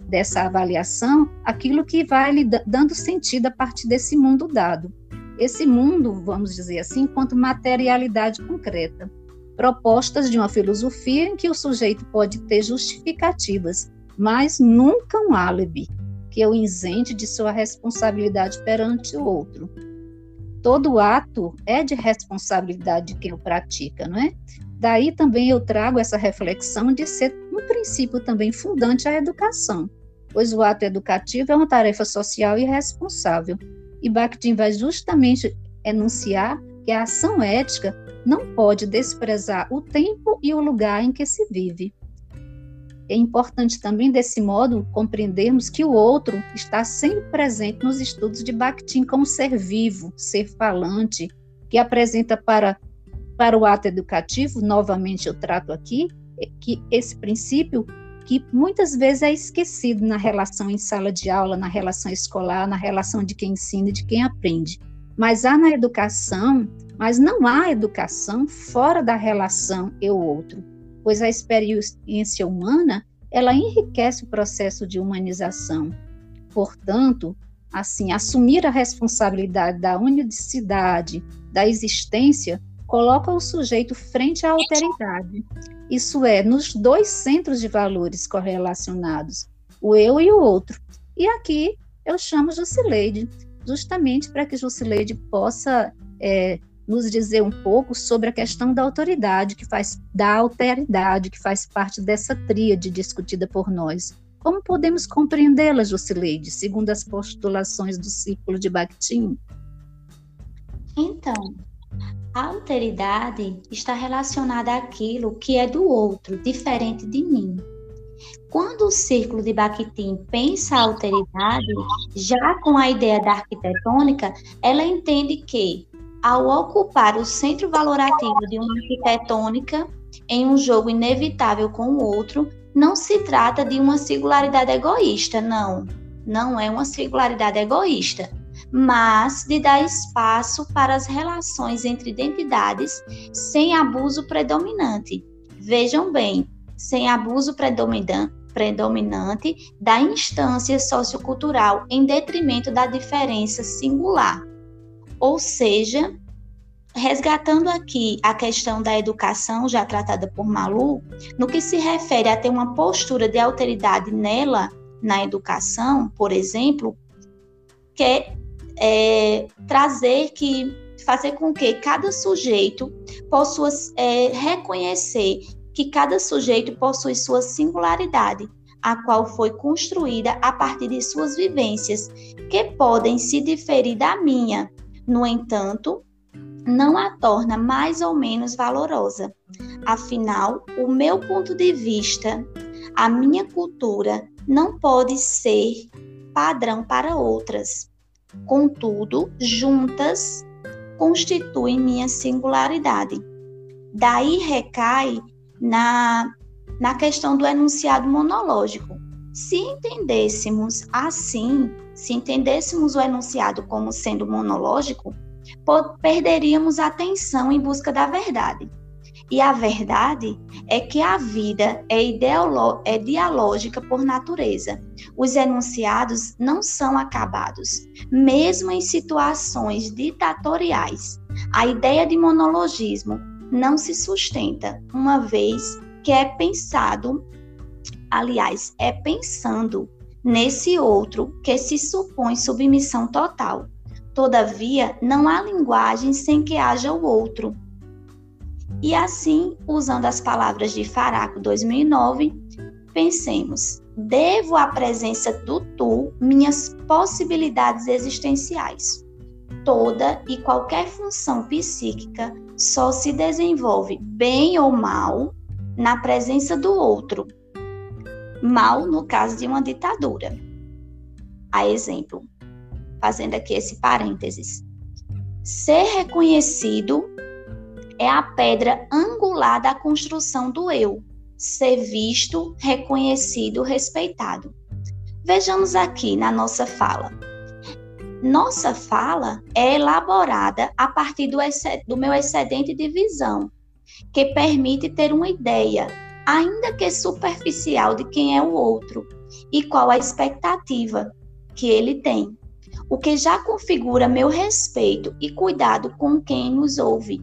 dessa avaliação, aquilo que vai lhe dando sentido a partir desse mundo dado. Esse mundo, vamos dizer assim, enquanto materialidade concreta, propostas de uma filosofia em que o sujeito pode ter justificativas, mas nunca um álibi que o isente de sua responsabilidade perante o outro todo ato é de responsabilidade de quem o pratica, não é? Daí também eu trago essa reflexão de ser um princípio também fundante à educação, pois o ato educativo é uma tarefa social e responsável. E Bakhtin vai justamente enunciar que a ação ética não pode desprezar o tempo e o lugar em que se vive. É importante também, desse modo, compreendermos que o outro está sempre presente nos estudos de Bakhtin como ser vivo, ser falante, que apresenta para, para o ato educativo, novamente eu trato aqui, que esse princípio que muitas vezes é esquecido na relação em sala de aula, na relação escolar, na relação de quem ensina e de quem aprende. Mas há na educação, mas não há educação fora da relação eu-outro pois a experiência humana ela enriquece o processo de humanização. Portanto, assim, assumir a responsabilidade da unicidade da existência coloca o sujeito frente à alteridade. Isso é, nos dois centros de valores correlacionados, o eu e o outro. E aqui eu chamo Jusileide, justamente para que Jusileide possa é, nos dizer um pouco sobre a questão da autoridade, que faz da alteridade, que faz parte dessa tríade discutida por nós. Como podemos compreendê-la, Jusileide, segundo as postulações do círculo de Bakhtin? Então, a alteridade está relacionada àquilo que é do outro, diferente de mim. Quando o círculo de Bakhtin pensa a alteridade, já com a ideia da arquitetônica, ela entende que ao ocupar o centro valorativo de uma arquitetônica em um jogo inevitável com o outro, não se trata de uma singularidade egoísta, não. Não é uma singularidade egoísta, mas de dar espaço para as relações entre identidades sem abuso predominante. Vejam bem, sem abuso predominante da instância sociocultural em detrimento da diferença singular. Ou seja, resgatando aqui a questão da educação já tratada por Malu, no que se refere a ter uma postura de alteridade nela, na educação, por exemplo, que é, trazer que fazer com que cada sujeito possa é, reconhecer que cada sujeito possui sua singularidade, a qual foi construída a partir de suas vivências, que podem se diferir da minha, no entanto, não a torna mais ou menos valorosa. Afinal, o meu ponto de vista, a minha cultura não pode ser padrão para outras. Contudo, juntas constituem minha singularidade. Daí recai na na questão do enunciado monológico. Se entendêssemos assim, se entendêssemos o enunciado como sendo monológico, perderíamos a atenção em busca da verdade. E a verdade é que a vida é, é dialógica por natureza. Os enunciados não são acabados, mesmo em situações ditatoriais. A ideia de monologismo não se sustenta, uma vez que é pensado, aliás, é pensando nesse outro que se supõe submissão total. Todavia, não há linguagem sem que haja o outro. E assim, usando as palavras de Faraco 2009, pensemos: devo à presença do tu minhas possibilidades existenciais. Toda e qualquer função psíquica só se desenvolve bem ou mal na presença do outro. Mal no caso de uma ditadura. A exemplo, fazendo aqui esse parênteses. Ser reconhecido é a pedra angular da construção do eu, ser visto, reconhecido, respeitado. Vejamos aqui na nossa fala. Nossa fala é elaborada a partir do, do meu excedente de visão, que permite ter uma ideia, ainda que superficial, de quem é o outro e qual a expectativa que ele tem, o que já configura meu respeito e cuidado com quem nos ouve.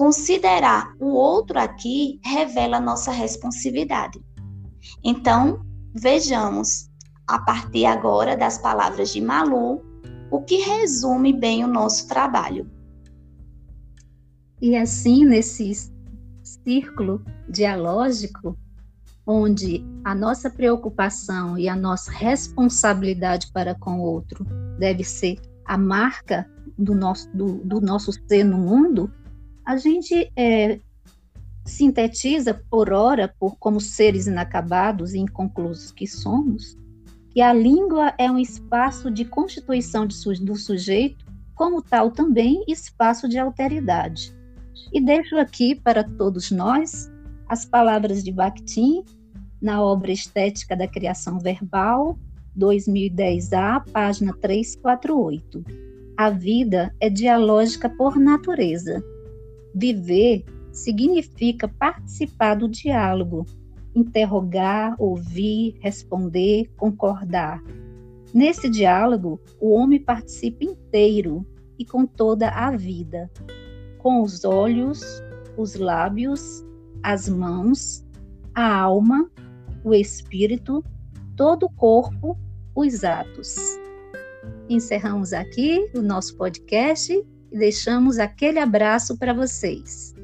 Considerar o outro aqui revela nossa responsividade. Então, vejamos, a partir agora das palavras de Malu, o que resume bem o nosso trabalho. E assim, nesse círculo dialógico, onde a nossa preocupação e a nossa responsabilidade para com o outro deve ser a marca do nosso, do, do nosso ser no mundo, a gente é, sintetiza por hora, por como seres inacabados e inconclusos que somos, que a língua é um espaço de constituição de, do sujeito, como tal também espaço de alteridade. E deixo aqui para todos nós as palavras de Bakhtin na obra Estética da Criação Verbal, 2010A, página 348. A vida é dialógica por natureza Viver significa participar do diálogo, interrogar, ouvir, responder, concordar. Nesse diálogo, o homem participa inteiro e com toda a vida, com os olhos, os lábios, as mãos, a alma, o espírito, todo o corpo, os atos. Encerramos aqui o nosso podcast e deixamos aquele abraço para vocês.